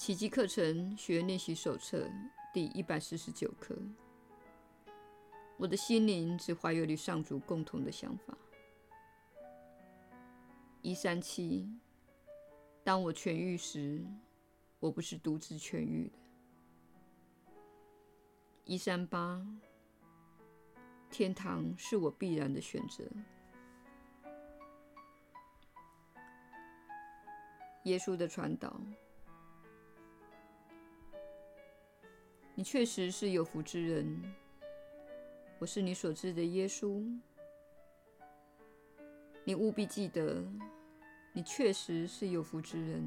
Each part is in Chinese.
奇迹课程学练习手册第一百四十九课。我的心灵只怀有与上主共同的想法。一三七，当我痊愈时，我不是独自痊愈的。一三八，天堂是我必然的选择。耶稣的传导。你确实是有福之人。我是你所知的耶稣。你务必记得，你确实是有福之人。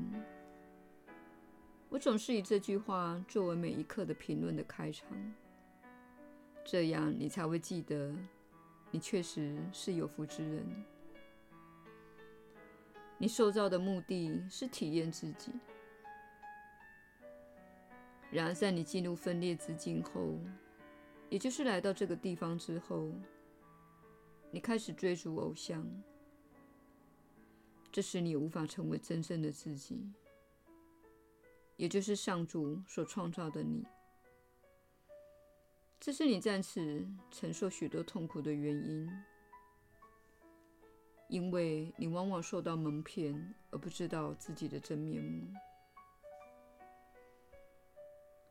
我总是以这句话作为每一课的评论的开场，这样你才会记得，你确实是有福之人。你受造的目的是体验自己。然而，在你进入分裂之境后，也就是来到这个地方之后，你开始追逐偶像，这使你无法成为真正的自己，也就是上主所创造的你。这是你在此承受许多痛苦的原因，因为你往往受到蒙骗，而不知道自己的真面目。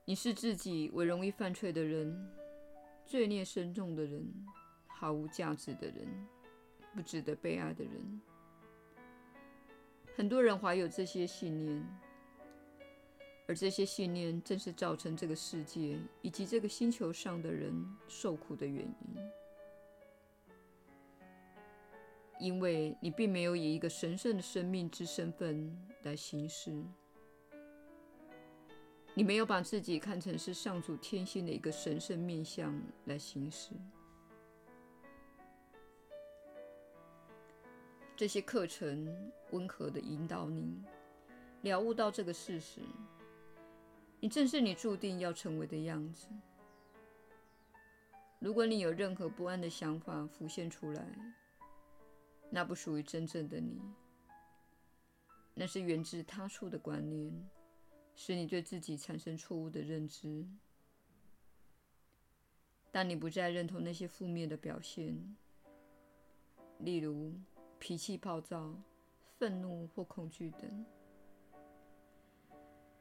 你视自己为容易犯罪的人、罪孽深重的人、毫无价值的人、不值得被爱的人。很多人怀有这些信念，而这些信念正是造成这个世界以及这个星球上的人受苦的原因。因为你并没有以一个神圣的生命之身份来行事。你没有把自己看成是上主天性的一个神圣面相来行事。这些课程温和地引导你了悟到这个事实：你正是你注定要成为的样子。如果你有任何不安的想法浮现出来，那不属于真正的你，那是源自他处的观念。使你对自己产生错误的认知。当你不再认同那些负面的表现，例如脾气暴躁、愤怒或恐惧等；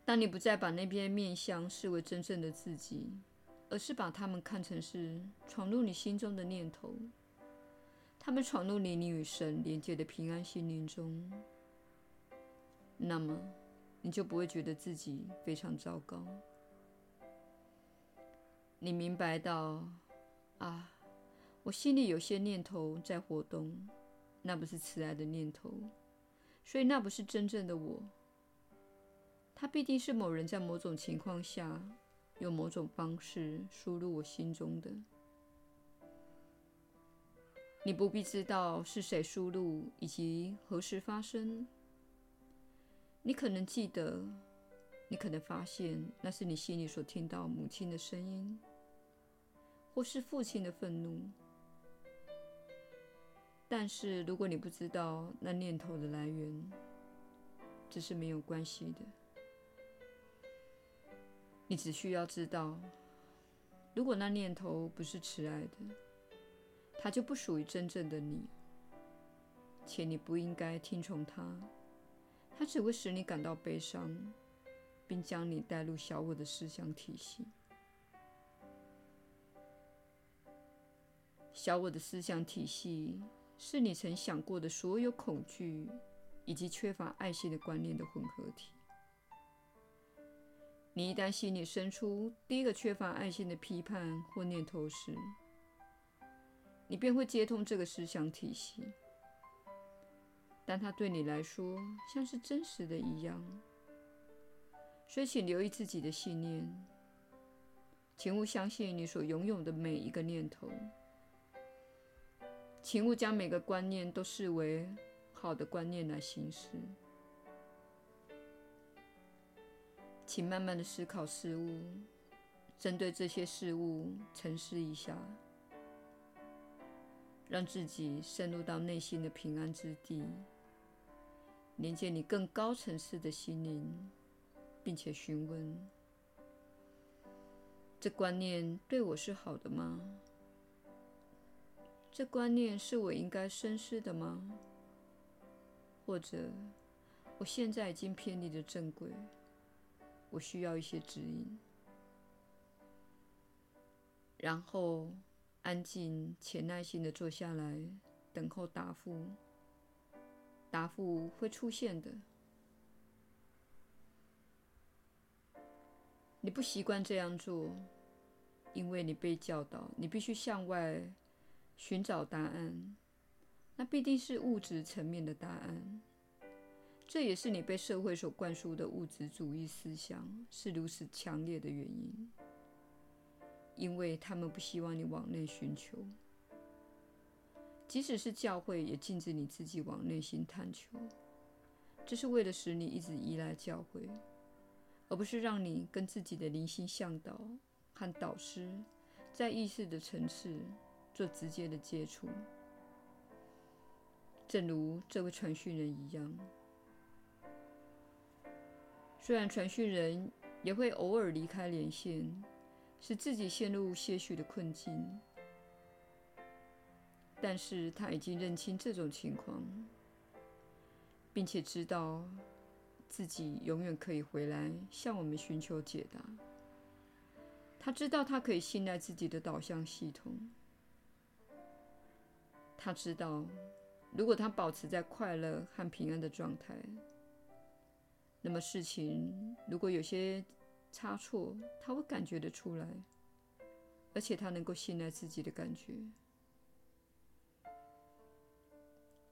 当你不再把那边面相视为真正的自己，而是把它们看成是闯入你心中的念头，它们闯入你你与神连接的平安心灵中，那么。你就不会觉得自己非常糟糕。你明白到，啊，我心里有些念头在活动，那不是慈爱的念头，所以那不是真正的我。它必定是某人在某种情况下，用某种方式输入我心中的。你不必知道是谁输入以及何时发生。你可能记得，你可能发现那是你心里所听到母亲的声音，或是父亲的愤怒。但是，如果你不知道那念头的来源，这是没有关系的。你只需要知道，如果那念头不是慈爱的，它就不属于真正的你，且你不应该听从它。它只会使你感到悲伤，并将你带入小我的思想体系。小我的思想体系是你曾想过的所有恐惧以及缺乏爱心的观念的混合体。你一旦心里生出第一个缺乏爱心的批判或念头时，你便会接通这个思想体系。但它对你来说像是真实的一样，所以请留意自己的信念，请勿相信你所拥有的每一个念头，请勿将每个观念都视为好的观念来行事，请慢慢的思考事物，针对这些事物沉思一下，让自己深入到内心的平安之地。连接你更高层次的心灵，并且询问：这观念对我是好的吗？这观念是我应该深思的吗？或者，我现在已经偏离了正轨，我需要一些指引。然后，安静且耐心地坐下来，等候答复。答复会出现的。你不习惯这样做，因为你被教导，你必须向外。寻找答案，那必定是物质层面的答案。这也是你被社会所灌输的物质主义思想是如此强烈的原因，因为他们不希望你往内寻求。即使是教会，也禁止你自己往内心探求，这是为了使你一直依赖教会，而不是让你跟自己的灵性向导和导师在意识的层次。做直接的接触，正如这位传讯人一样。虽然传讯人也会偶尔离开连线，使自己陷入些许的困境，但是他已经认清这种情况，并且知道自己永远可以回来向我们寻求解答。他知道他可以信赖自己的导向系统。他知道，如果他保持在快乐和平安的状态，那么事情如果有些差错，他会感觉得出来，而且他能够信赖自己的感觉。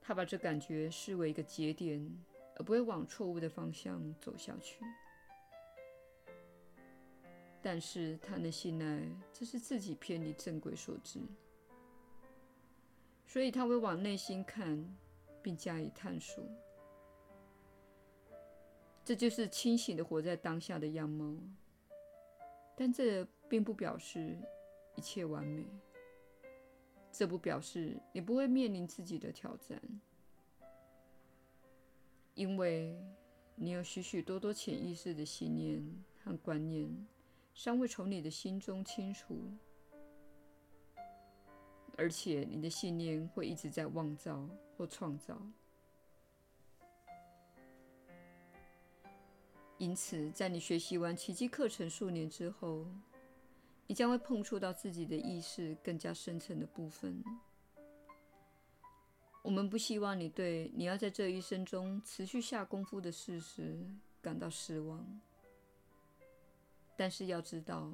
他把这感觉视为一个节点，而不会往错误的方向走下去。但是他能信赖，这是自己偏离正轨所致。所以他会往内心看，并加以探索。这就是清醒的活在当下的样貌。但这并不表示一切完美。这不表示你不会面临自己的挑战，因为你有许许多多潜意识的信念和观念，尚未从你的心中清除。而且你的信念会一直在妄造或创造，因此，在你学习完奇迹课程数年之后，你将会碰触到自己的意识更加深层的部分。我们不希望你对你要在这一生中持续下功夫的事实感到失望，但是要知道，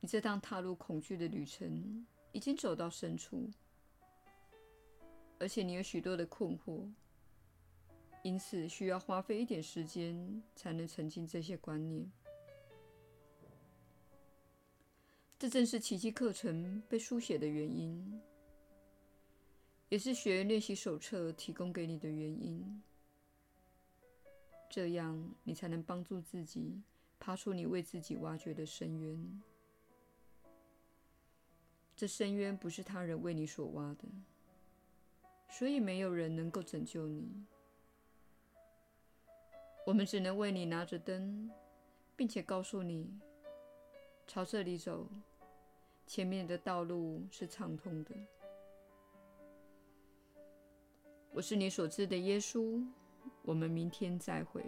你这趟踏入恐惧的旅程。已经走到深处，而且你有许多的困惑，因此需要花费一点时间才能澄清这些观念。这正是奇迹课程被书写的原因，也是学练习手册提供给你的原因。这样，你才能帮助自己爬出你为自己挖掘的深渊。这深渊不是他人为你所挖的，所以没有人能够拯救你。我们只能为你拿着灯，并且告诉你，朝这里走，前面的道路是畅通的。我是你所知的耶稣。我们明天再会。